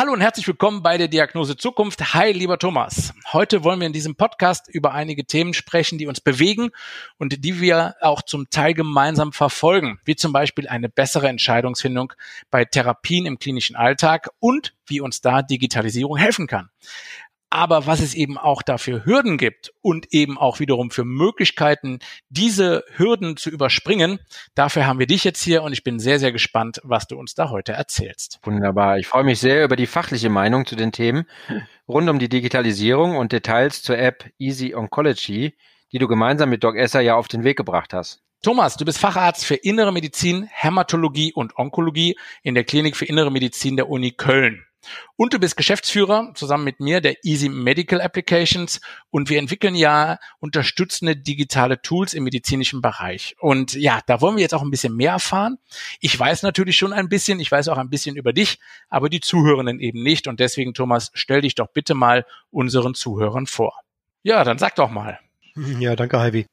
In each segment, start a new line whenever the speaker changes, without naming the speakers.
Hallo und herzlich willkommen bei der Diagnose Zukunft. Hi, lieber Thomas. Heute wollen wir in diesem Podcast über einige Themen sprechen, die uns bewegen und die wir auch zum Teil gemeinsam verfolgen, wie zum Beispiel eine bessere Entscheidungsfindung bei Therapien im klinischen Alltag und wie uns da Digitalisierung helfen kann aber was es eben auch dafür Hürden gibt und eben auch wiederum für Möglichkeiten, diese Hürden zu überspringen, dafür haben wir dich jetzt hier und ich bin sehr, sehr gespannt, was du uns da heute erzählst.
Wunderbar. Ich freue mich sehr über die fachliche Meinung zu den Themen rund um die Digitalisierung und Details zur App Easy Oncology, die du gemeinsam mit Doc Esser ja auf den Weg gebracht hast.
Thomas, du bist Facharzt für Innere Medizin, Hämatologie und Onkologie in der Klinik für Innere Medizin der Uni Köln. Und du bist Geschäftsführer zusammen mit mir der Easy Medical Applications und wir entwickeln ja unterstützende digitale Tools im medizinischen Bereich. Und ja, da wollen wir jetzt auch ein bisschen mehr erfahren. Ich weiß natürlich schon ein bisschen, ich weiß auch ein bisschen über dich, aber die Zuhörenden eben nicht. Und deswegen, Thomas, stell dich doch bitte mal unseren Zuhörern vor. Ja, dann sag doch mal.
Ja, danke, Heidi.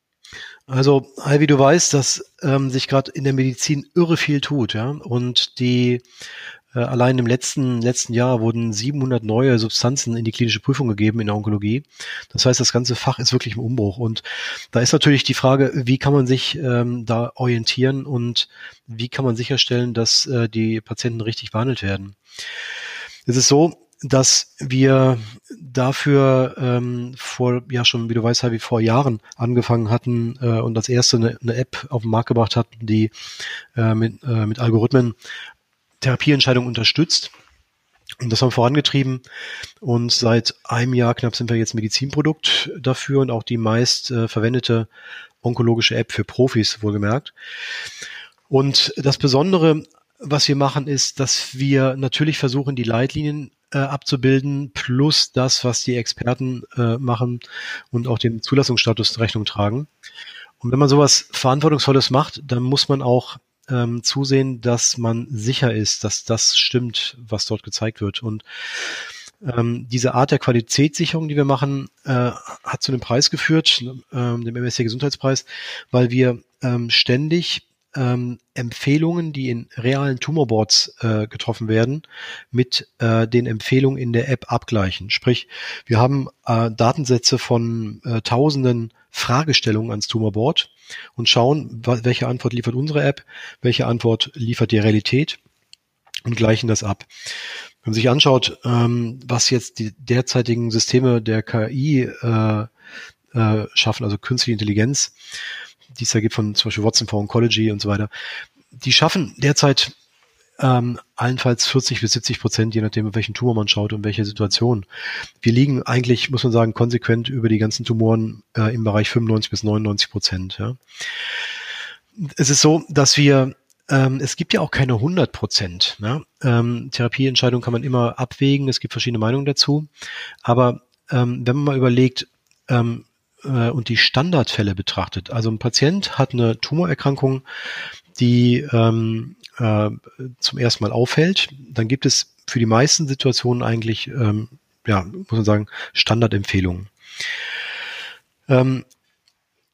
Also, Heidi, du weißt, dass ähm, sich gerade in der Medizin irre viel tut, ja. Und die allein im letzten, letzten Jahr wurden 700 neue Substanzen in die klinische Prüfung gegeben in der Onkologie. Das heißt, das ganze Fach ist wirklich im Umbruch. Und da ist natürlich die Frage, wie kann man sich ähm, da orientieren und wie kann man sicherstellen, dass äh, die Patienten richtig behandelt werden. Es ist so, dass wir dafür ähm, vor, ja schon, wie du weißt, wie vor Jahren angefangen hatten äh, und als erste eine, eine App auf den Markt gebracht hatten, die äh, mit, äh, mit Algorithmen Therapieentscheidungen unterstützt. Und das haben wir vorangetrieben. Und seit einem Jahr knapp sind wir jetzt Medizinprodukt dafür und auch die meist äh, verwendete onkologische App für Profis, wohlgemerkt. Und das Besondere, was wir machen, ist, dass wir natürlich versuchen, die Leitlinien äh, abzubilden, plus das, was die Experten äh, machen und auch dem Zulassungsstatus Rechnung tragen. Und wenn man sowas Verantwortungsvolles macht, dann muss man auch ähm, zusehen, dass man sicher ist, dass das stimmt, was dort gezeigt wird. Und ähm, diese Art der Qualitätssicherung, die wir machen, äh, hat zu einem Preis geführt, ähm, dem MSC Gesundheitspreis, weil wir ähm, ständig ähm, Empfehlungen, die in realen Tumorboards äh, getroffen werden, mit äh, den Empfehlungen in der App abgleichen. Sprich, wir haben äh, Datensätze von äh, Tausenden Fragestellungen ans Tumorboard und schauen, welche Antwort liefert unsere App, welche Antwort liefert die Realität und gleichen das ab. Wenn man sich anschaut, ähm, was jetzt die derzeitigen Systeme der KI äh, äh, schaffen, also künstliche Intelligenz, die es da gibt von zum Beispiel Watson for Oncology und so weiter, die schaffen derzeit ähm, allenfalls 40 bis 70 Prozent, je nachdem, welchen Tumor man schaut und welche Situation. Wir liegen eigentlich, muss man sagen, konsequent über die ganzen Tumoren äh, im Bereich 95 bis 99 Prozent. Ja. Es ist so, dass wir ähm, es gibt ja auch keine 100 Prozent. Ne? Ähm, Therapieentscheidungen kann man immer abwägen. Es gibt verschiedene Meinungen dazu. Aber ähm, wenn man mal überlegt, ähm, äh, und die Standardfälle betrachtet. Also ein Patient hat eine Tumorerkrankung, die ähm, äh, zum ersten Mal auffällt, dann gibt es für die meisten Situationen eigentlich, ähm, ja, muss man sagen, Standardempfehlungen. Ähm,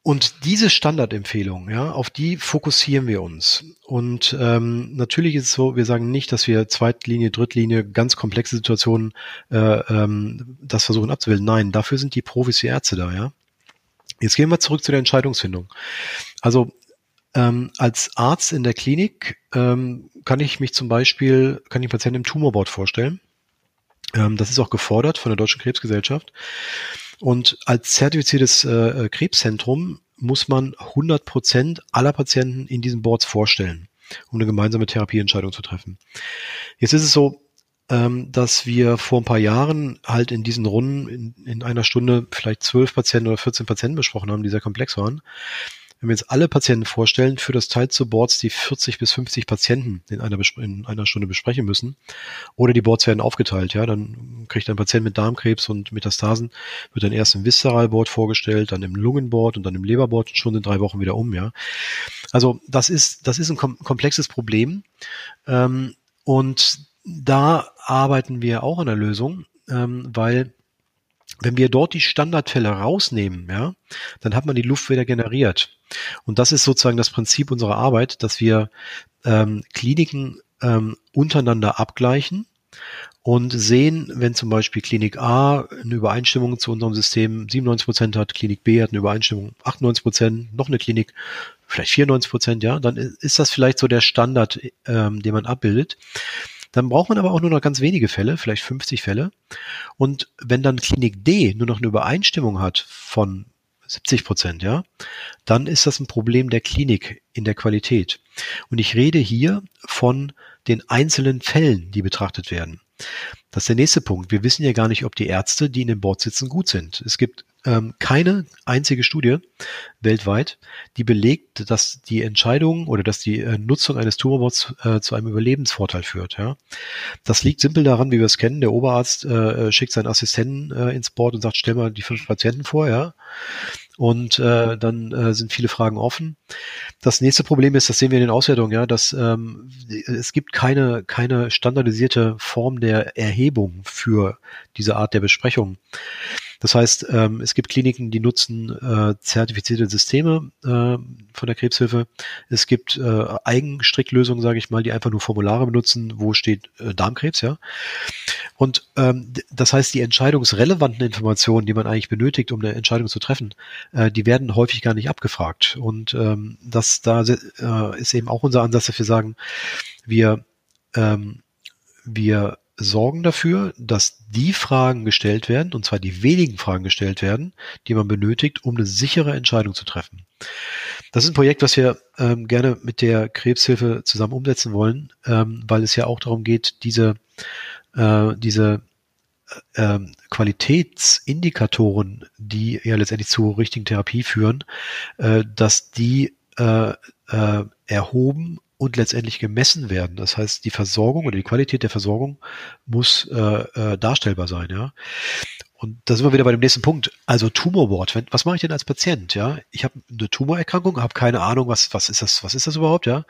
und diese Standardempfehlungen, ja, auf die fokussieren wir uns. Und ähm, natürlich ist es so, wir sagen nicht, dass wir Zweitlinie, Drittlinie, ganz komplexe Situationen äh, ähm, das versuchen abzuwählen. Nein, dafür sind die Profis, die Ärzte da, ja. Jetzt gehen wir zurück zu der Entscheidungsfindung. Also ähm, als Arzt in der Klinik ähm, kann ich mich zum Beispiel, kann ich Patienten im Tumorboard vorstellen. Ähm, das ist auch gefordert von der Deutschen Krebsgesellschaft. Und als zertifiziertes äh, Krebszentrum muss man 100 Prozent aller Patienten in diesen Boards vorstellen, um eine gemeinsame Therapieentscheidung zu treffen. Jetzt ist es so, ähm, dass wir vor ein paar Jahren halt in diesen Runden in, in einer Stunde vielleicht zwölf Patienten oder 14 Patienten besprochen haben, die sehr komplex waren. Wenn wir jetzt alle Patienten vorstellen, für das Teil zu Boards, die 40 bis 50 Patienten in einer, in einer Stunde besprechen müssen, oder die Boards werden aufgeteilt, ja, dann kriegt ein Patient mit Darmkrebs und Metastasen, wird dann erst im Viszeralboard vorgestellt, dann im Lungenboard und dann im Leberboard schon in drei Wochen wieder um, ja. Also das ist, das ist ein komplexes Problem. Ähm, und da arbeiten wir auch an der Lösung, ähm, weil wenn wir dort die Standardfälle rausnehmen, ja, dann hat man die Luft wieder generiert. Und das ist sozusagen das Prinzip unserer Arbeit, dass wir ähm, Kliniken ähm, untereinander abgleichen und sehen, wenn zum Beispiel Klinik A eine Übereinstimmung zu unserem System 97 Prozent hat, Klinik B hat eine Übereinstimmung 98 Prozent, noch eine Klinik vielleicht 94 Prozent, ja, dann ist das vielleicht so der Standard, ähm, den man abbildet. Dann braucht man aber auch nur noch ganz wenige Fälle, vielleicht 50 Fälle. Und wenn dann Klinik D nur noch eine Übereinstimmung hat von 70 Prozent, ja, dann ist das ein Problem der Klinik in der Qualität. Und ich rede hier von den einzelnen Fällen, die betrachtet werden. Das ist der nächste Punkt. Wir wissen ja gar nicht, ob die Ärzte, die in dem Board sitzen, gut sind. Es gibt ähm, keine einzige Studie weltweit, die belegt, dass die Entscheidung oder dass die äh, Nutzung eines Tumorboards äh, zu einem Überlebensvorteil führt. Ja? Das liegt simpel daran, wie wir es kennen. Der Oberarzt äh, schickt seinen Assistenten äh, ins Board und sagt, stell mal die fünf Patienten vor, ja. Und äh, dann äh, sind viele Fragen offen. Das nächste Problem ist, das sehen wir in den Auswertungen, ja, dass ähm, es gibt keine keine standardisierte Form der Erhebung für diese Art der Besprechung. Das heißt, ähm, es gibt Kliniken, die nutzen äh, zertifizierte Systeme äh, von der Krebshilfe. Es gibt äh, Eigenstricklösungen, sage ich mal, die einfach nur Formulare benutzen, wo steht äh, Darmkrebs, ja. Und ähm, das heißt, die entscheidungsrelevanten Informationen, die man eigentlich benötigt, um eine Entscheidung zu treffen, äh, die werden häufig gar nicht abgefragt. Und ähm, das da äh, ist eben auch unser Ansatz, dass wir sagen, wir ähm, wir sorgen dafür, dass die Fragen gestellt werden, und zwar die wenigen Fragen gestellt werden, die man benötigt, um eine sichere Entscheidung zu treffen. Das ist ein Projekt, was wir ähm, gerne mit der Krebshilfe zusammen umsetzen wollen, ähm, weil es ja auch darum geht, diese, äh, diese äh, Qualitätsindikatoren, die ja letztendlich zur richtigen Therapie führen, äh, dass die äh, äh, erhoben und letztendlich gemessen werden. Das heißt, die Versorgung oder die Qualität der Versorgung muss äh, äh, darstellbar sein, ja. Und da sind wir wieder bei dem nächsten Punkt. Also Tumorboard. Wenn, was mache ich denn als Patient? Ja, ich habe eine Tumorerkrankung, habe keine Ahnung, was was ist das? Was ist das überhaupt? Ja.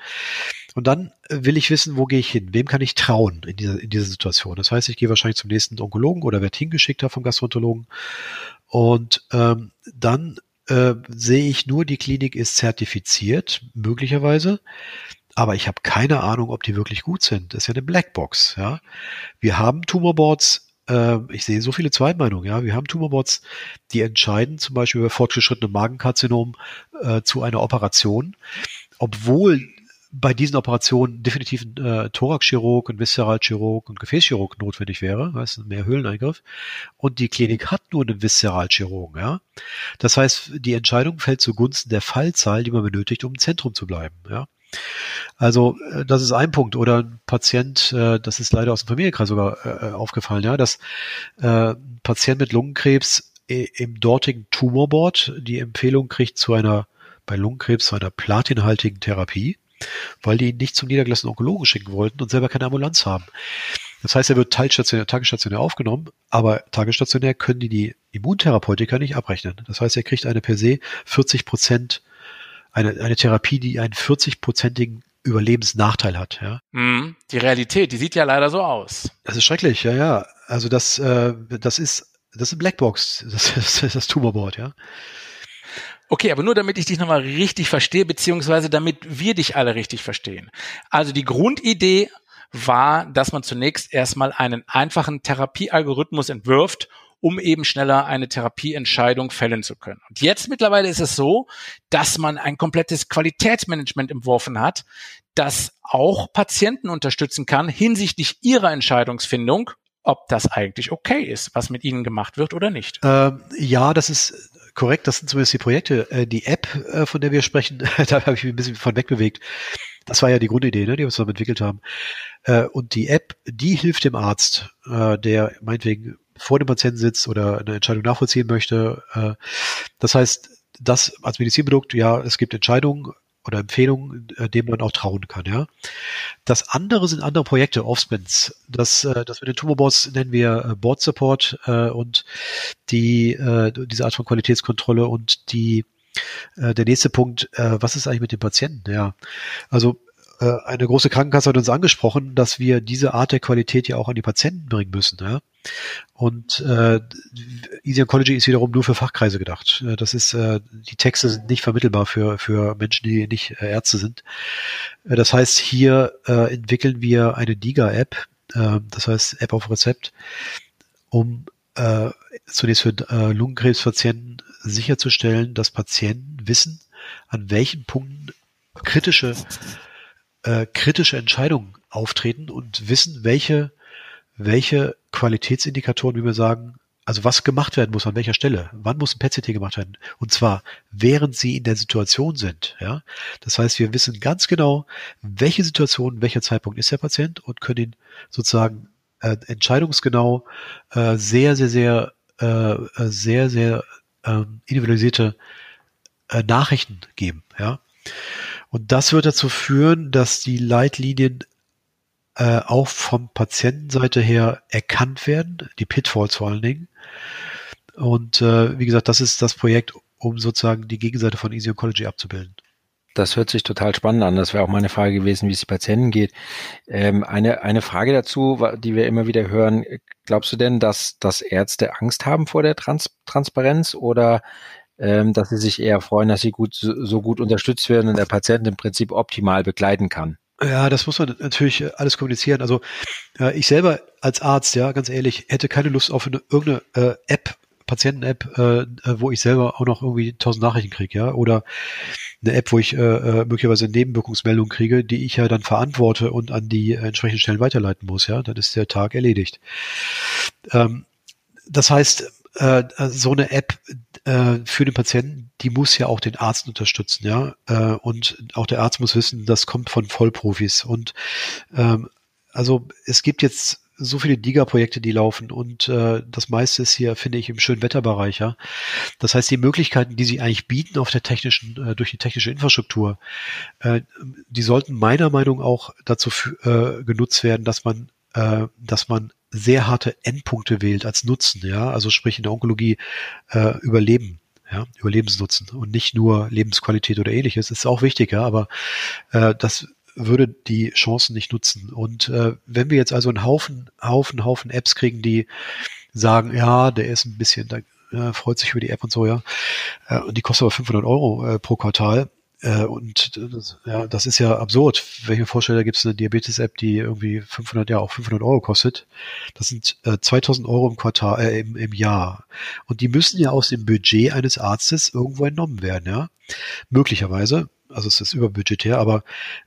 Und dann will ich wissen, wo gehe ich hin? Wem kann ich trauen in dieser in dieser Situation? Das heißt, ich gehe wahrscheinlich zum nächsten Onkologen oder werde hingeschickt vom Gastroenterologen. Und ähm, dann äh, sehe ich nur, die Klinik ist zertifiziert, möglicherweise aber ich habe keine Ahnung, ob die wirklich gut sind. Das ist ja eine Blackbox. Ja, wir haben Tumorboards. Äh, ich sehe so viele Zweitmeinungen. Ja, wir haben Tumorboards, die entscheiden zum Beispiel über fortgeschrittene Magenkarzinom äh, zu einer Operation, obwohl bei diesen Operationen definitiv ein äh, Thoraxchirurg, ein Viszeralchirurg und Gefäßchirurg notwendig wäre, das ist mehr Höhleneingriff. Und die Klinik hat nur einen Viszeralchirurgen, ja. Das heißt, die Entscheidung fällt zugunsten der Fallzahl, die man benötigt, um im Zentrum zu bleiben, ja. Also äh, das ist ein Punkt. Oder ein Patient, äh, das ist leider aus dem Familienkreis sogar äh, aufgefallen, ja, dass ein Patient mit Lungenkrebs im dortigen Tumorboard die Empfehlung kriegt zu einer, bei Lungenkrebs zu einer platinhaltigen Therapie, weil die ihn nicht zum niedergelassenen Onkologen schicken wollten und selber keine Ambulanz haben. Das heißt, er wird teilstationär, tagesstationär aufgenommen, aber tagesstationär können die die Immuntherapeutika nicht abrechnen. Das heißt, er kriegt eine per se 40 Prozent eine, eine Therapie, die einen 40-prozentigen Überlebensnachteil hat. Ja.
Mm, die Realität, die sieht ja leider so aus.
Das ist schrecklich, ja, ja. Also das, äh, das ist, das ist Blackbox, das ist das Tumorboard, ja.
Okay, aber nur damit ich dich nochmal richtig verstehe, beziehungsweise damit wir dich alle richtig verstehen. Also die Grundidee war, dass man zunächst erstmal einen einfachen Therapiealgorithmus entwirft, um eben schneller eine Therapieentscheidung fällen zu können. Und jetzt mittlerweile ist es so, dass man ein komplettes Qualitätsmanagement entworfen hat, das auch Patienten unterstützen kann hinsichtlich ihrer Entscheidungsfindung, ob das eigentlich okay ist, was mit ihnen gemacht wird oder nicht.
Ähm, ja, das ist korrekt. Das sind zumindest die Projekte. Äh, die App, äh, von der wir sprechen, da habe ich mich ein bisschen von wegbewegt. Das war ja die Grundidee, ne, die wir zusammen entwickelt haben. Äh, und die App, die hilft dem Arzt, der meinetwegen vor dem Patienten sitzt oder eine Entscheidung nachvollziehen möchte. Äh, das heißt, das als Medizinprodukt, ja, es gibt Entscheidungen oder Empfehlungen, äh, denen man auch trauen kann, ja. Das andere sind andere Projekte, Offspins. Das, äh, das mit den Tumorboards nennen wir äh, Board Support äh, und die, äh, diese Art von Qualitätskontrolle und die, äh, der nächste Punkt, äh, was ist eigentlich mit den Patienten? Ja, also eine große Krankenkasse hat uns angesprochen, dass wir diese Art der Qualität ja auch an die Patienten bringen müssen. Ja? Und äh, Easy Oncology ist wiederum nur für Fachkreise gedacht. Äh, das ist, äh, die Texte sind nicht vermittelbar für, für Menschen, die nicht äh, Ärzte sind. Äh, das heißt, hier äh, entwickeln wir eine DIGA-App, äh, das heißt App auf Rezept, um äh, zunächst für äh, Lungenkrebspatienten sicherzustellen, dass Patienten wissen, an welchen Punkten kritische äh, kritische Entscheidungen auftreten und wissen, welche, welche Qualitätsindikatoren, wie wir sagen, also was gemacht werden muss, an welcher Stelle, wann muss ein PET-CT gemacht werden, und zwar während sie in der Situation sind. Ja, das heißt, wir wissen ganz genau, welche Situation, welcher Zeitpunkt ist der Patient und können ihn sozusagen äh, entscheidungsgenau äh, sehr, sehr, sehr, äh, sehr, sehr äh, individualisierte äh, Nachrichten geben. Ja, und das wird dazu führen, dass die Leitlinien äh, auch vom Patientenseite her erkannt werden, die Pitfalls vor allen Dingen. Und äh, wie gesagt, das ist das Projekt, um sozusagen die Gegenseite von Easy Oncology abzubilden.
Das hört sich total spannend an. Das wäre auch meine Frage gewesen, wie es die Patienten geht. Ähm, eine, eine Frage dazu, die wir immer wieder hören. Glaubst du denn, dass, dass Ärzte Angst haben vor der Trans Transparenz oder ähm, dass sie sich eher freuen, dass sie gut, so gut unterstützt werden und der Patient im Prinzip optimal begleiten kann.
Ja, das muss man natürlich alles kommunizieren. Also äh, ich selber als Arzt, ja, ganz ehrlich, hätte keine Lust auf eine, irgendeine äh, App, Patienten-App, äh, äh wo ich selber auch noch irgendwie tausend Nachrichten kriege, ja, oder eine App, wo ich äh, äh, möglicherweise Nebenwirkungsmeldungen kriege, die ich ja dann verantworte und an die entsprechenden Stellen weiterleiten muss, ja, dann ist der Tag erledigt. Ähm, das heißt, äh, so eine App äh, für den Patienten, die muss ja auch den Arzt unterstützen, ja. Äh, und auch der Arzt muss wissen, das kommt von Vollprofis. Und ähm, also es gibt jetzt so viele DIGA-Projekte, die laufen und äh, das meiste ist hier, finde ich, im schönen Wetterbereich. Ja? Das heißt, die Möglichkeiten, die sie eigentlich bieten auf der technischen, äh, durch die technische Infrastruktur, äh, die sollten meiner Meinung auch dazu äh, genutzt werden, dass man, äh, dass man sehr harte Endpunkte wählt als Nutzen, ja, also sprich in der Onkologie äh, Überleben, ja, Überlebensnutzen und nicht nur Lebensqualität oder ähnliches, ist auch wichtig, ja, aber äh, das würde die Chancen nicht nutzen. Und äh, wenn wir jetzt also einen Haufen, Haufen, Haufen Apps kriegen, die sagen, ja, der ist ein bisschen, da äh, freut sich über die App und so, ja, äh, und die kostet aber 500 Euro äh, pro Quartal, äh, und das, ja, das ist ja absurd. Wenn ich mir vorstelle, da gibt es eine Diabetes-App, die irgendwie 500, ja auch 500 Euro kostet. Das sind äh, 2000 Euro im Quartal, äh, im, im Jahr. Und die müssen ja aus dem Budget eines Arztes irgendwo entnommen werden, ja. Möglicherweise also es ist überbudgetär, aber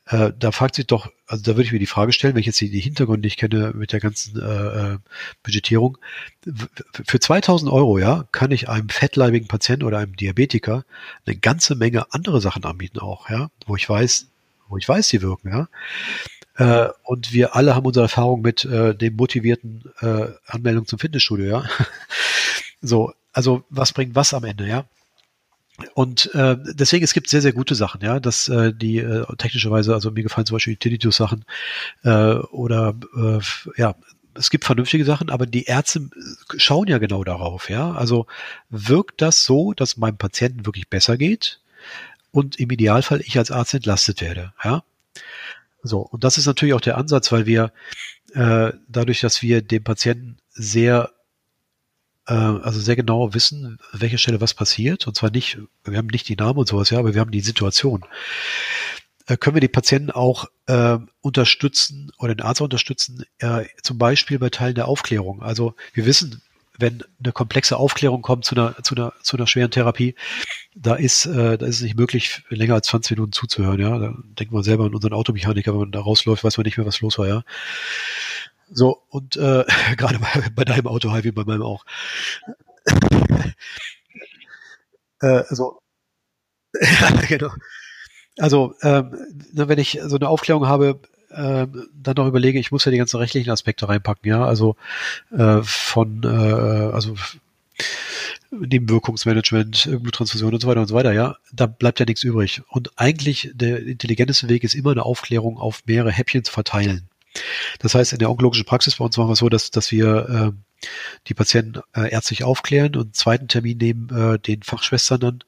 äh, da fragt sich doch, also da würde ich mir die Frage stellen, wenn ich jetzt die, Hintergründe nicht kenne mit der ganzen äh, äh Budgetierung, für 2000 Euro, ja, kann ich einem fettleibigen Patienten oder einem Diabetiker eine ganze Menge andere Sachen anbieten auch, ja, wo ich weiß, wo ich weiß, die wirken, ja. Äh, und wir alle haben unsere Erfahrung mit äh, dem motivierten äh, Anmeldung zum Fitnessstudio, ja. so, also was bringt was am Ende, ja? Und äh, deswegen, es gibt sehr, sehr gute Sachen, ja, dass äh, die äh, technischerweise, also mir gefallen zum Beispiel die Tinnitus-Sachen äh, oder äh, ja, es gibt vernünftige Sachen, aber die Ärzte schauen ja genau darauf, ja. Also wirkt das so, dass meinem Patienten wirklich besser geht und im Idealfall ich als Arzt entlastet werde, ja. So, und das ist natürlich auch der Ansatz, weil wir äh, dadurch, dass wir dem Patienten sehr äh, also sehr genau wissen, welche Stelle was passiert. Und zwar nicht, wir haben nicht die Namen und sowas, ja, aber wir haben die Situation. Äh, können wir die Patienten auch äh, unterstützen oder den Arzt unterstützen, äh, zum Beispiel bei Teilen der Aufklärung. Also wir wissen, wenn eine komplexe Aufklärung kommt zu einer, zu einer, zu einer schweren Therapie, da ist, äh, da ist es nicht möglich, länger als 20 Minuten zuzuhören, ja. Da denkt man selber an unseren Automechaniker, wenn man da rausläuft, weiß man nicht mehr, was los war, ja. So, und äh, gerade bei, bei deinem Auto, wie bei meinem auch. äh, so. genau. Also, ähm, wenn ich so eine Aufklärung habe, äh, dann noch überlege, ich muss ja die ganzen rechtlichen Aspekte reinpacken, ja, also äh, von, äh, also Nebenwirkungsmanagement, Bluttransfusion und so weiter und so weiter, ja, da bleibt ja nichts übrig. Und eigentlich der intelligenteste Weg ist immer eine Aufklärung auf mehrere Häppchen zu verteilen. Das heißt, in der onkologischen Praxis bei uns machen wir so, dass, dass wir äh, die Patienten äh, ärztlich aufklären und einen zweiten Termin nehmen, äh, den Fachschwestern dann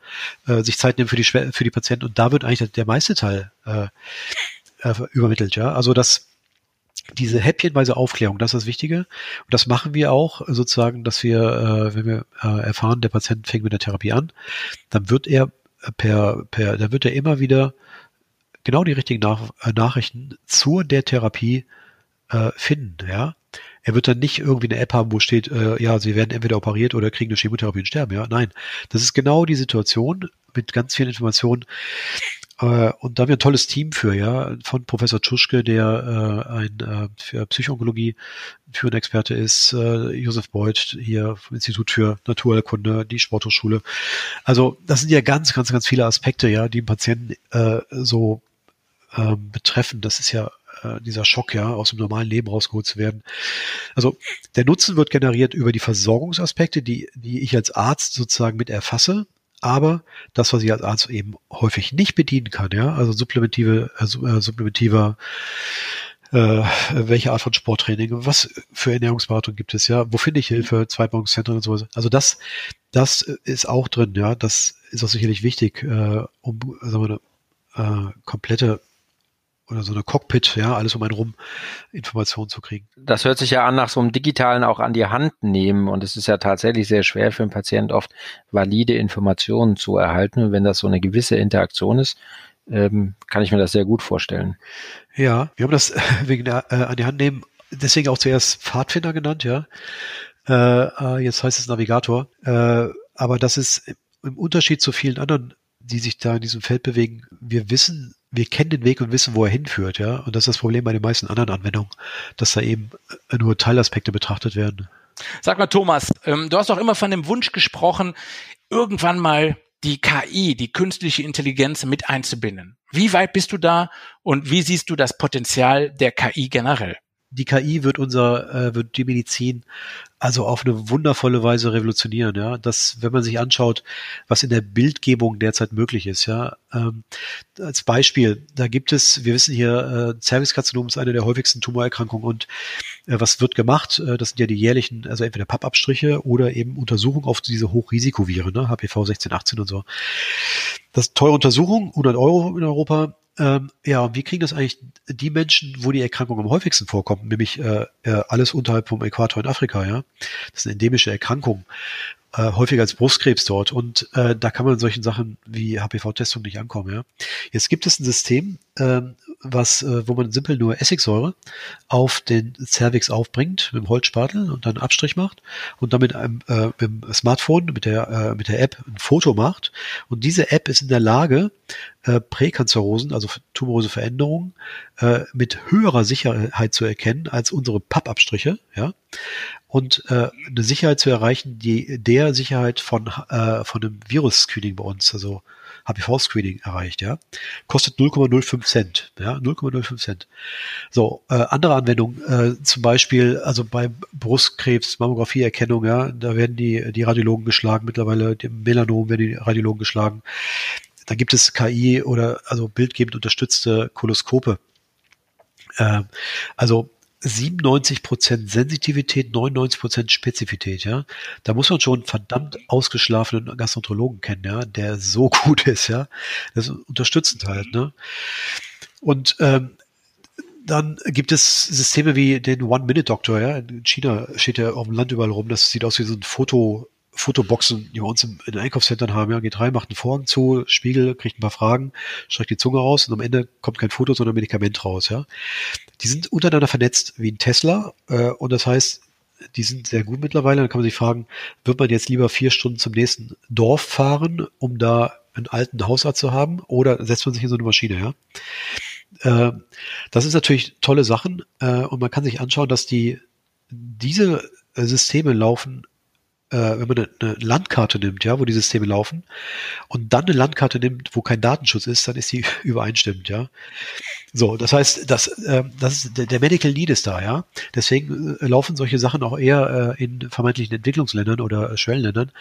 äh, sich Zeit nehmen für die, für die Patienten und da wird eigentlich der meiste Teil äh, äh, übermittelt, ja. Also das diese häppchenweise Aufklärung, das ist das Wichtige. Und das machen wir auch sozusagen, dass wir, äh, wenn wir äh, erfahren, der Patient fängt mit der Therapie an, dann wird er per, per, dann wird er immer wieder genau die richtigen Nach äh, Nachrichten zur der Therapie äh, finden, ja. Er wird dann nicht irgendwie eine App haben, wo steht, äh, ja, sie werden entweder operiert oder kriegen eine Chemotherapie und sterben, ja. Nein. Das ist genau die Situation mit ganz vielen Informationen, äh, und da haben wir ein tolles Team für, ja, von Professor Tschuschke, der äh, ein äh, für Psychologie für ein Experte ist, äh, Josef Beuth hier vom Institut für Naturheilkunde, die Sporthochschule. Also das sind ja ganz, ganz, ganz viele Aspekte, ja, die den Patienten äh, so äh, betreffen. Das ist ja äh, dieser Schock, ja, aus dem normalen Leben rausgeholt zu werden. Also der Nutzen wird generiert über die Versorgungsaspekte, die, die ich als Arzt sozusagen mit erfasse. Aber das, was ich als Arzt eben häufig nicht bedienen kann, ja, also supplementive, äh, äh supplementiver äh, welche Art von Sporttraining, was für Ernährungsberatung gibt es, ja, wo finde ich Hilfe, Zweitbildungszentren und so. Also das, das ist auch drin, ja, das ist auch sicherlich wichtig, äh, um sagen wir, eine äh, komplette oder so eine Cockpit, ja, alles um einen rum Informationen zu kriegen.
Das hört sich ja an nach so einem digitalen auch an die Hand nehmen und es ist ja tatsächlich sehr schwer für einen Patienten oft valide Informationen zu erhalten und wenn das so eine gewisse Interaktion ist, ähm, kann ich mir das sehr gut vorstellen.
Ja, wir haben das wegen der, äh, an die Hand nehmen, deswegen auch zuerst Pfadfinder genannt, ja. Äh, äh, jetzt heißt es Navigator, äh, aber das ist im Unterschied zu vielen anderen die sich da in diesem Feld bewegen, wir wissen, wir kennen den Weg und wissen, wo er hinführt, ja. Und das ist das Problem bei den meisten anderen Anwendungen, dass da eben nur Teilaspekte betrachtet werden.
Sag mal, Thomas, ähm, du hast doch immer von dem Wunsch gesprochen, irgendwann mal die KI, die künstliche Intelligenz mit einzubinden. Wie weit bist du da und wie siehst du das Potenzial der KI generell?
Die KI wird unser, äh, wird die Medizin also auf eine wundervolle Weise revolutionieren, ja. Das, wenn man sich anschaut, was in der Bildgebung derzeit möglich ist, ja. Ähm, als Beispiel, da gibt es, wir wissen hier, äh, Cervixkarzinom ist eine der häufigsten Tumorerkrankungen und äh, was wird gemacht? Äh, das sind ja die jährlichen, also entweder Pappabstriche oder eben Untersuchungen auf diese Hochrisikoviren, ne, HPV 16, 18 und so. Das ist teure Untersuchung, 100 Euro in Europa, ähm, ja, wie kriegen das eigentlich die Menschen, wo die Erkrankung am häufigsten vorkommt, nämlich äh, äh, alles unterhalb vom Äquator in Afrika, ja? Das ist eine endemische Erkrankung äh, häufiger als Brustkrebs dort. Und äh, da kann man in solchen Sachen wie HPV-Testung nicht ankommen. Ja. Jetzt gibt es ein System, äh, was, äh, wo man simpel nur Essigsäure auf den Cervix aufbringt mit dem Holzspatel und dann einen Abstrich macht und dann mit einem äh, mit dem Smartphone, mit der, äh, mit der App ein Foto macht. Und diese App ist in der Lage, äh, Präkanzerosen, also tumoröse Veränderungen, äh, mit höherer Sicherheit zu erkennen als unsere Pappabstriche, ja und äh, eine Sicherheit zu erreichen, die der Sicherheit von, äh, von einem Virus-Screening bei uns, also HPV-Screening erreicht, ja. Kostet 0,05 Cent, ja, 0,05 Cent. So, äh, andere Anwendungen, äh, zum Beispiel, also bei Brustkrebs, Mammografieerkennung, ja, da werden die, die Radiologen geschlagen, mittlerweile im Melanom werden die Radiologen geschlagen. Da gibt es KI oder also bildgebend unterstützte Koloskope. Äh, also 97 Prozent Sensitivität, 99 Prozent Spezifität, ja. Da muss man schon verdammt ausgeschlafenen Gastroenterologen kennen, ja, der so gut ist, ja. Das ist unterstützend halt, ne. Und ähm, dann gibt es Systeme wie den One-Minute-Doctor, ja. In China steht ja auf dem Land überall rum. Das sieht aus wie so ein Foto, Fotoboxen, die wir uns in den Einkaufszentren haben. Ja, geht rein, macht einen Vorhang zu, Spiegel, kriegt ein paar Fragen, streckt die Zunge raus und am Ende kommt kein Foto, sondern Medikament raus. Ja, die sind untereinander vernetzt wie ein Tesla äh, und das heißt, die sind sehr gut mittlerweile. Dann kann man sich fragen, wird man jetzt lieber vier Stunden zum nächsten Dorf fahren, um da einen alten Hausarzt zu haben, oder setzt man sich in so eine Maschine? Ja, äh, das ist natürlich tolle Sachen äh, und man kann sich anschauen, dass die diese Systeme laufen äh, wenn man eine, eine Landkarte nimmt, ja, wo die Systeme laufen, und dann eine Landkarte nimmt, wo kein Datenschutz ist, dann ist die übereinstimmend, ja. So, das heißt, das, äh, das ist, der, der Medical Need ist da, ja. Deswegen äh, laufen solche Sachen auch eher äh, in vermeintlichen Entwicklungsländern oder Schwellenländern.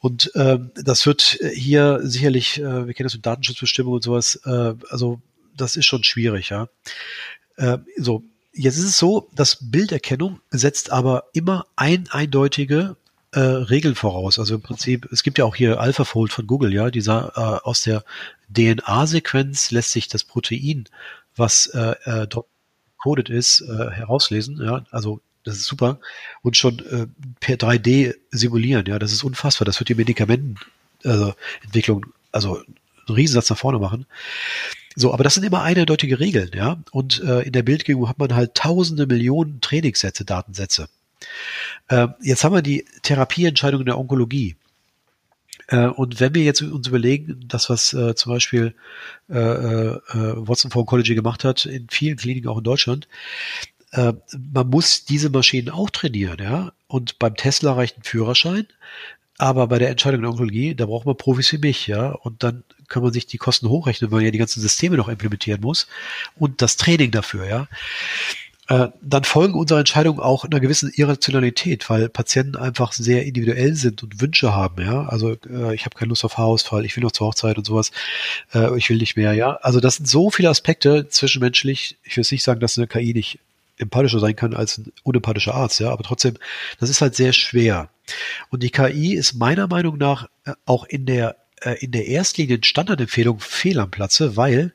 Und ähm, das wird hier sicherlich, äh, wir kennen das mit Datenschutzbestimmungen und sowas, äh, also das ist schon schwierig, ja. Äh, so, Jetzt ist es so, dass Bilderkennung setzt aber immer ein eindeutige äh, Regeln voraus. Also im Prinzip, es gibt ja auch hier AlphaFold von Google, ja, dieser äh, aus der DNA-Sequenz lässt sich das Protein, was äh, äh, dort coded ist, äh, herauslesen. Ja, also das ist super und schon äh, per 3D simulieren. Ja, das ist unfassbar. Das wird die Medikamentenentwicklung, also, also einen Riesensatz nach vorne machen. So, aber das sind immer eindeutige Regeln, ja. Und äh, in der Bildgebung hat man halt tausende Millionen Trainingssätze, Datensätze. Äh, jetzt haben wir die Therapieentscheidung in der Onkologie. Äh, und wenn wir jetzt uns überlegen, das, was äh, zum Beispiel äh, äh, Watson for Oncology gemacht hat, in vielen Kliniken auch in Deutschland, äh, man muss diese Maschinen auch trainieren, ja. Und beim Tesla reicht ein Führerschein, aber bei der Entscheidung der Onkologie, da braucht man Profis wie mich, ja. Und dann kann man sich die Kosten hochrechnen, weil man ja die ganzen Systeme noch implementieren muss und das Training dafür, ja. Äh, dann folgen unsere Entscheidungen auch einer gewissen Irrationalität, weil Patienten einfach sehr individuell sind und Wünsche haben, ja. Also äh, ich habe keine Lust auf Haarausfall, ich will noch zur Hochzeit und sowas, äh, ich will nicht mehr, ja. Also das sind so viele Aspekte zwischenmenschlich. Ich will nicht sagen, dass eine KI nicht empathischer sein kann als ein unempathischer Arzt, ja, aber trotzdem, das ist halt sehr schwer. Und die KI ist meiner Meinung nach äh, auch in der äh, in der Erstlinien Standardempfehlung fehl am Platze, weil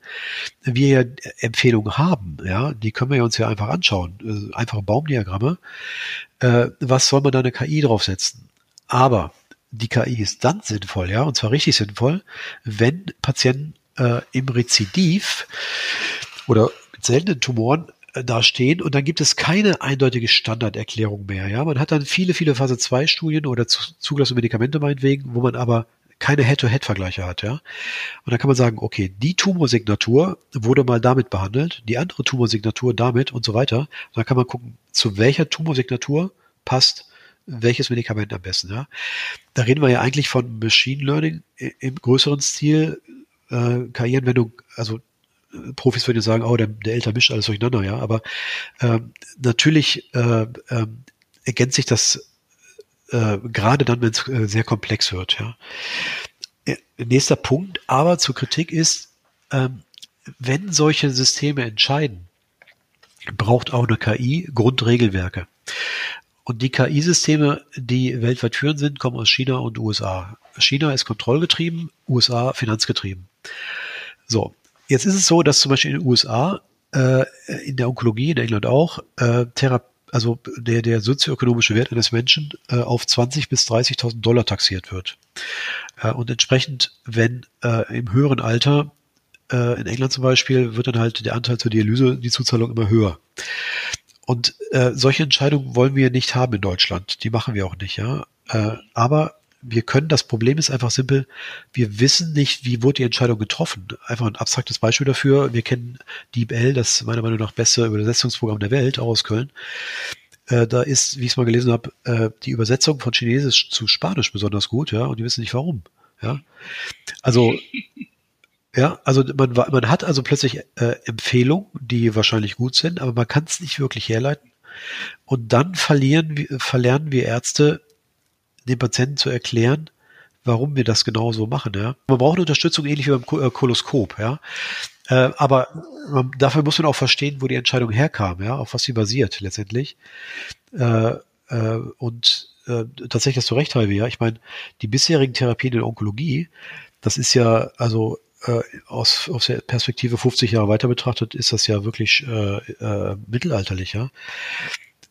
wir ja Empfehlungen haben, ja, die können wir uns ja einfach anschauen, äh, einfache Baumdiagramme. was soll man da eine KI draufsetzen? Aber die KI ist dann sinnvoll, ja, und zwar richtig sinnvoll, wenn Patienten äh, im Rezidiv oder mit seltenen Tumoren da stehen und dann gibt es keine eindeutige Standarderklärung mehr. Ja, man hat dann viele, viele Phase 2 Studien oder zugelassene Medikamente meinetwegen, wo man aber keine Head-to-Head-Vergleiche hat, ja. Und dann kann man sagen, okay, die Tumorsignatur wurde mal damit behandelt, die andere Tumorsignatur damit und so weiter. Und dann kann man gucken, zu welcher Tumorsignatur passt welches Medikament am besten, ja. Da reden wir ja eigentlich von Machine Learning im größeren Stil, äh, KI-Anwendung, also Profis würden sagen, oh, der, der Älter mischt alles durcheinander, ja. Aber ähm, natürlich äh, äh, ergänzt sich das äh, gerade dann, wenn es äh, sehr komplex wird, ja. Äh, nächster Punkt, aber zur Kritik ist, ähm, wenn solche Systeme entscheiden, braucht auch eine KI Grundregelwerke. Und die KI-Systeme, die weltweit führend sind, kommen aus China und USA. China ist kontrollgetrieben, USA finanzgetrieben. So, Jetzt ist es so, dass zum Beispiel in den USA, äh, in der Onkologie, in England auch, äh, Therapie also der, der sozioökonomische Wert eines Menschen äh, auf 20 bis 30.000 Dollar taxiert wird. Äh, und entsprechend, wenn äh, im höheren Alter, äh, in England zum Beispiel, wird dann halt der Anteil zur Dialyse, die Zuzahlung immer höher. Und äh, solche Entscheidungen wollen wir nicht haben in Deutschland. Die machen wir auch nicht, ja. Äh, aber wir können, das Problem ist einfach simpel, wir wissen nicht, wie wurde die Entscheidung getroffen. Einfach ein abstraktes Beispiel dafür. Wir kennen DeepL, das meiner Meinung nach beste Übersetzungsprogramm der Welt, auch aus Köln. Äh, da ist, wie ich es mal gelesen habe, äh, die Übersetzung von Chinesisch zu Spanisch besonders gut, ja, und die wissen nicht warum. Ja. Also ja, also man, man hat also plötzlich äh, Empfehlungen, die wahrscheinlich gut sind, aber man kann es nicht wirklich herleiten. Und dann verlieren, verlernen wir Ärzte dem Patienten zu erklären, warum wir das genau so machen. Ja. Man braucht eine Unterstützung ähnlich wie beim äh, Koloskop, ja. Äh, aber man, dafür muss man auch verstehen, wo die Entscheidung herkam, ja, auf was sie basiert letztendlich. Äh, und tatsächlich hast du recht, Halvi, ja. Ich meine, die bisherigen Therapien in der Onkologie, das ist ja, also aus, aus der Perspektive 50 Jahre weiter betrachtet, ist das ja wirklich äh, äh, mittelalterlich, ja.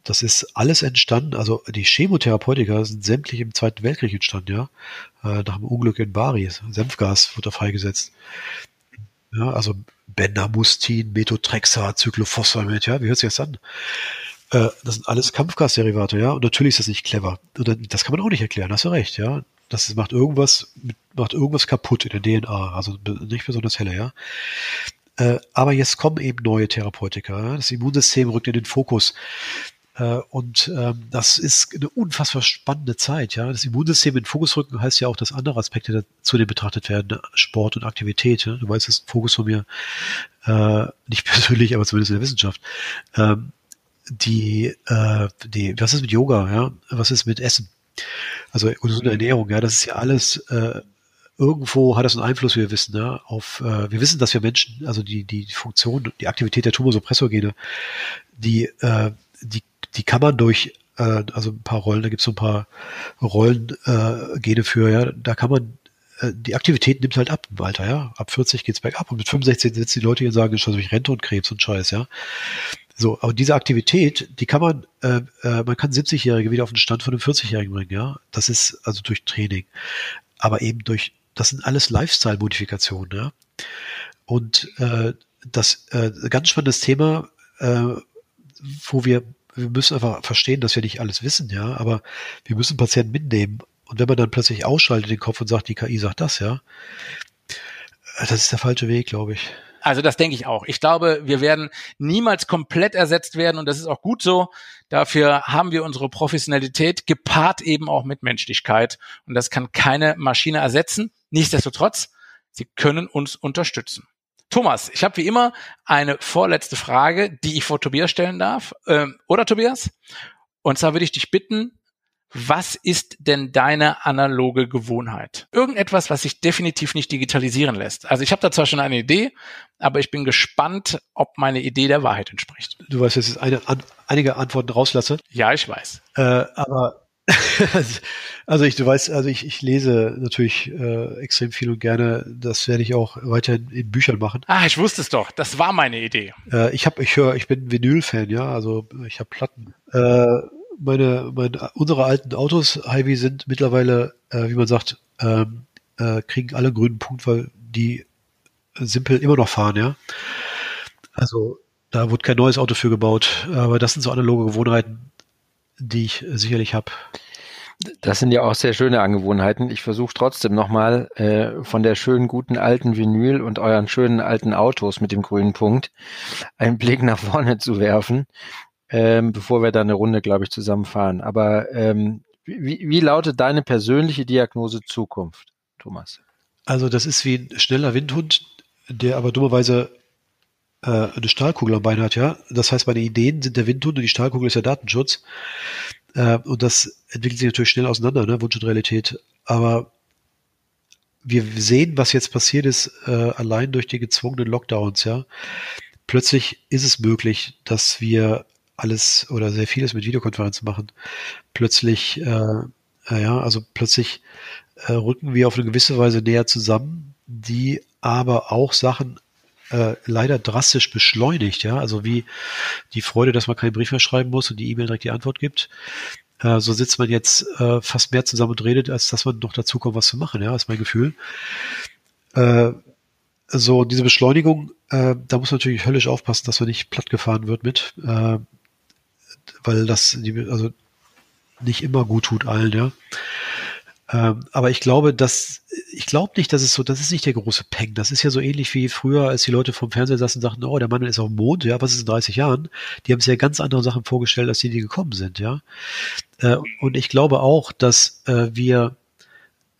Das ist alles entstanden, also die Chemotherapeutika sind sämtlich im Zweiten Weltkrieg entstanden, ja. Äh, nach dem Unglück in Bari. Senfgas wurde da freigesetzt. Ja, also Bendamustin, Methotrexat, Cyclophosphamid, ja, wie hört sich das an? Äh, das sind alles Kampfgasderivate, ja. Und natürlich ist das nicht clever. Und das kann man auch nicht erklären, hast du recht, ja. Das macht irgendwas, macht irgendwas kaputt in der DNA, also nicht besonders helle, ja. Äh, aber jetzt kommen eben neue Therapeutika. Ja? Das Immunsystem rückt in den Fokus und ähm, das ist eine unfassbar spannende Zeit. Ja, das Immunsystem in Fokus rücken heißt ja auch, dass andere Aspekte zu dem betrachtet werden, Sport und Aktivität. Ja? Du weißt, das ist ein Fokus von mir, äh, nicht persönlich, aber zumindest in der Wissenschaft. Ähm, die, äh, die, was ist mit Yoga? Ja, was ist mit Essen? Also gesunde Ernährung. Ja, das ist ja alles äh, irgendwo hat das einen Einfluss, wie wir wissen, ja, auf, äh, wir wissen, dass wir Menschen, also die, die Funktion, die Aktivität der Tumorsupressorgene, die, äh, die, die kann man durch, äh, also ein paar Rollen, da gibt es so ein paar Rollen, äh, Gene für, ja, da kann man äh, die Aktivität nimmt halt ab im Alter, ja. Ab 40 geht's bergab und mit 65 sitzen die Leute hier und sagen, schon durch Rente und Krebs und Scheiß, ja. So, aber diese Aktivität, die kann man, äh, äh, man kann 70-Jährige wieder auf den Stand von einem 40-Jährigen bringen, ja. Das ist also durch Training, aber eben durch das sind alles Lifestyle-Modifikationen, ja. Und äh, das äh, ganz spannendes Thema, äh, wo wir, wir müssen einfach verstehen, dass wir nicht alles wissen, ja, aber wir müssen Patienten mitnehmen. Und wenn man dann plötzlich ausschaltet den Kopf und sagt, die KI sagt das, ja, das ist der falsche Weg, glaube ich.
Also das denke ich auch. Ich glaube, wir werden niemals komplett ersetzt werden und das ist auch gut so. Dafür haben wir unsere Professionalität gepaart eben auch mit Menschlichkeit und das kann keine Maschine ersetzen. Nichtsdestotrotz, sie können uns unterstützen. Thomas, ich habe wie immer eine vorletzte Frage, die ich vor Tobias stellen darf. Ähm, oder Tobias? Und zwar würde ich dich bitten, was ist denn deine analoge Gewohnheit? Irgendetwas, was sich definitiv nicht digitalisieren lässt. Also ich habe da zwar schon eine Idee, aber ich bin gespannt, ob meine Idee der Wahrheit entspricht.
Du weißt, dass ich eine, an, einige Antworten rauslasse.
Ja, ich weiß.
Äh, aber also ich, du weißt, also ich, ich lese natürlich äh, extrem viel und gerne. Das werde ich auch weiter in Büchern machen.
Ah, ich wusste es doch. Das war meine Idee.
Äh, ich habe, ich höre, ich bin Vinyl-Fan, ja. Also ich habe Platten. Äh, meine, meine, unsere alten Autos, Heavy, sind mittlerweile, äh, wie man sagt, ähm, äh, kriegen alle grünen Punkt, weil die simpel immer noch fahren, ja. Also da wurde kein neues Auto für gebaut, aber das sind so analoge Gewohnheiten, die ich sicherlich habe.
Das sind ja auch sehr schöne Angewohnheiten. Ich versuche trotzdem nochmal äh, von der schönen guten alten Vinyl und euren schönen alten Autos mit dem grünen Punkt einen Blick nach vorne zu werfen ähm, bevor wir da eine Runde, glaube ich, zusammenfahren. Aber ähm, wie, wie lautet deine persönliche Diagnose Zukunft, Thomas?
Also das ist wie ein schneller Windhund, der aber dummerweise äh, eine Stahlkugel am Bein hat, ja. Das heißt, meine Ideen sind der Windhund und die Stahlkugel ist der Datenschutz. Äh, und das entwickelt sich natürlich schnell auseinander, ne? Wunsch und Realität. Aber wir sehen, was jetzt passiert ist, äh, allein durch die gezwungenen Lockdowns, ja. Plötzlich ist es möglich, dass wir alles oder sehr vieles mit Videokonferenzen machen. Plötzlich, äh, ja, also plötzlich äh, rücken wir auf eine gewisse Weise näher zusammen, die aber auch Sachen äh, leider drastisch beschleunigt, ja, also wie die Freude, dass man keinen Brief mehr schreiben muss und die E-Mail direkt die Antwort gibt. Äh, so sitzt man jetzt äh, fast mehr zusammen und redet, als dass man noch dazu kommt, was zu machen, ja, ist mein Gefühl. Äh, so, diese Beschleunigung, äh, da muss man natürlich höllisch aufpassen, dass man nicht plattgefahren wird mit. Äh, weil das also nicht immer gut tut allen, ja. Ähm, aber ich glaube, dass ich glaube nicht, dass es so, das ist nicht der große Peng. Das ist ja so ähnlich wie früher, als die Leute vom Fernseher saßen und sagten, oh, der Mann ist auf dem Mond, ja, was ist in 30 Jahren? Die haben sich ja ganz andere Sachen vorgestellt, als die, die gekommen sind, ja. Äh, und ich glaube auch, dass äh, wir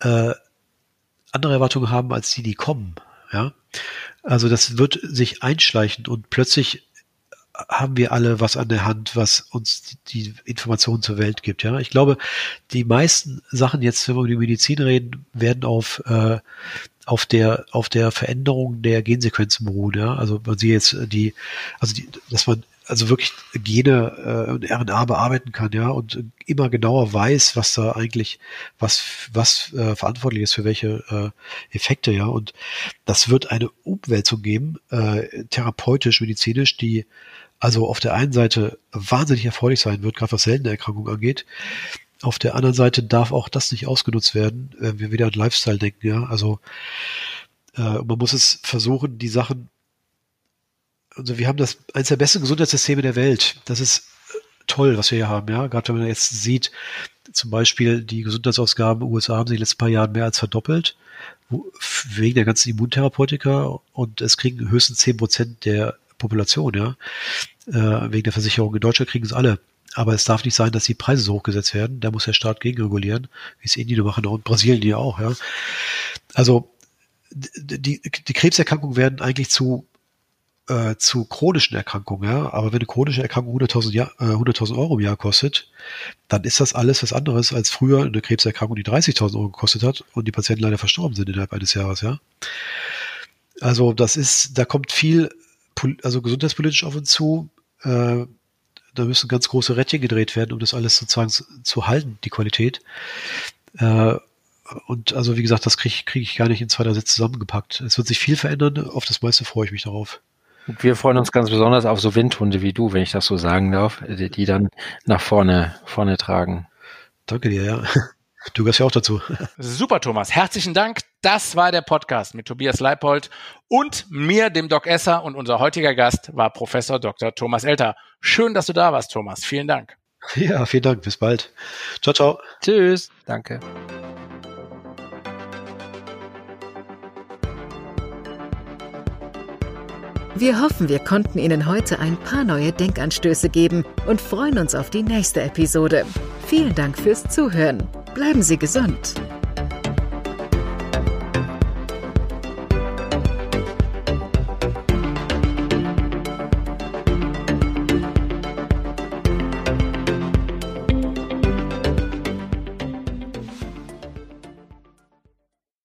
äh, andere Erwartungen haben als die, die kommen, ja. Also das wird sich einschleichen und plötzlich haben wir alle was an der Hand, was uns die Informationen zur Welt gibt. Ja, ich glaube, die meisten Sachen jetzt, wenn wir über die Medizin reden, werden auf äh, auf der auf der Veränderung der Gensequenzen beruhen. Ja, also man sieht jetzt die, also die, dass man also wirklich Gene äh, und RNA bearbeiten kann, ja, und immer genauer weiß, was da eigentlich, was, was äh, verantwortlich ist für welche äh, Effekte, ja. Und das wird eine Umwälzung geben, äh, therapeutisch, medizinisch, die also auf der einen Seite wahnsinnig erfreulich sein wird, gerade was seltene Erkrankungen angeht. Auf der anderen Seite darf auch das nicht ausgenutzt werden, wenn wir wieder an Lifestyle denken, ja. Also äh, man muss es versuchen, die Sachen also wir haben das eines der besten Gesundheitssysteme der Welt. Das ist äh, toll, was wir hier haben, ja. Gerade wenn man jetzt sieht, zum Beispiel die Gesundheitsausgaben in den USA haben sich in den letzten paar Jahren mehr als verdoppelt, wegen der ganzen Immuntherapeutika und es kriegen höchstens zehn Prozent der Population, ja, äh, wegen der Versicherung. In Deutschland kriegen es alle. Aber es darf nicht sein, dass die Preise so hochgesetzt werden. Da muss der Staat gegenregulieren, wie es Indien machen und Brasilien die auch. Ja. Also die, die Krebserkrankungen werden eigentlich zu äh, zu chronischen Erkrankungen, ja. Aber wenn eine chronische Erkrankung 100.000 Jahr, äh, 100.000 Euro im Jahr kostet, dann ist das alles was anderes als früher eine Krebserkrankung, die 30.000 Euro gekostet hat und die Patienten leider verstorben sind innerhalb eines Jahres, ja. Also das ist, da kommt viel, also gesundheitspolitisch auf uns zu. Äh, da müssen ganz große Rädchen gedreht werden, um das alles sozusagen zu, zu halten, die Qualität. Äh, und also wie gesagt, das kriege krieg ich gar nicht in zwei, drei Sätze zusammengepackt. Es wird sich viel verändern, auf das meiste freue ich mich darauf.
Wir freuen uns ganz besonders auf so Windhunde wie du, wenn ich das so sagen darf, die, die dann nach vorne, vorne tragen.
Danke dir, ja. Du gehörst ja auch dazu.
Super, Thomas. Herzlichen Dank. Das war der Podcast mit Tobias Leipold und mir, dem Doc Esser. Und unser heutiger Gast war Professor Dr. Thomas Elter. Schön, dass du da warst, Thomas. Vielen Dank.
Ja, vielen Dank. Bis bald. Ciao, ciao.
Tschüss. Danke.
Wir hoffen, wir konnten Ihnen heute ein paar neue Denkanstöße geben und freuen uns auf die nächste Episode. Vielen Dank fürs Zuhören. Bleiben Sie gesund.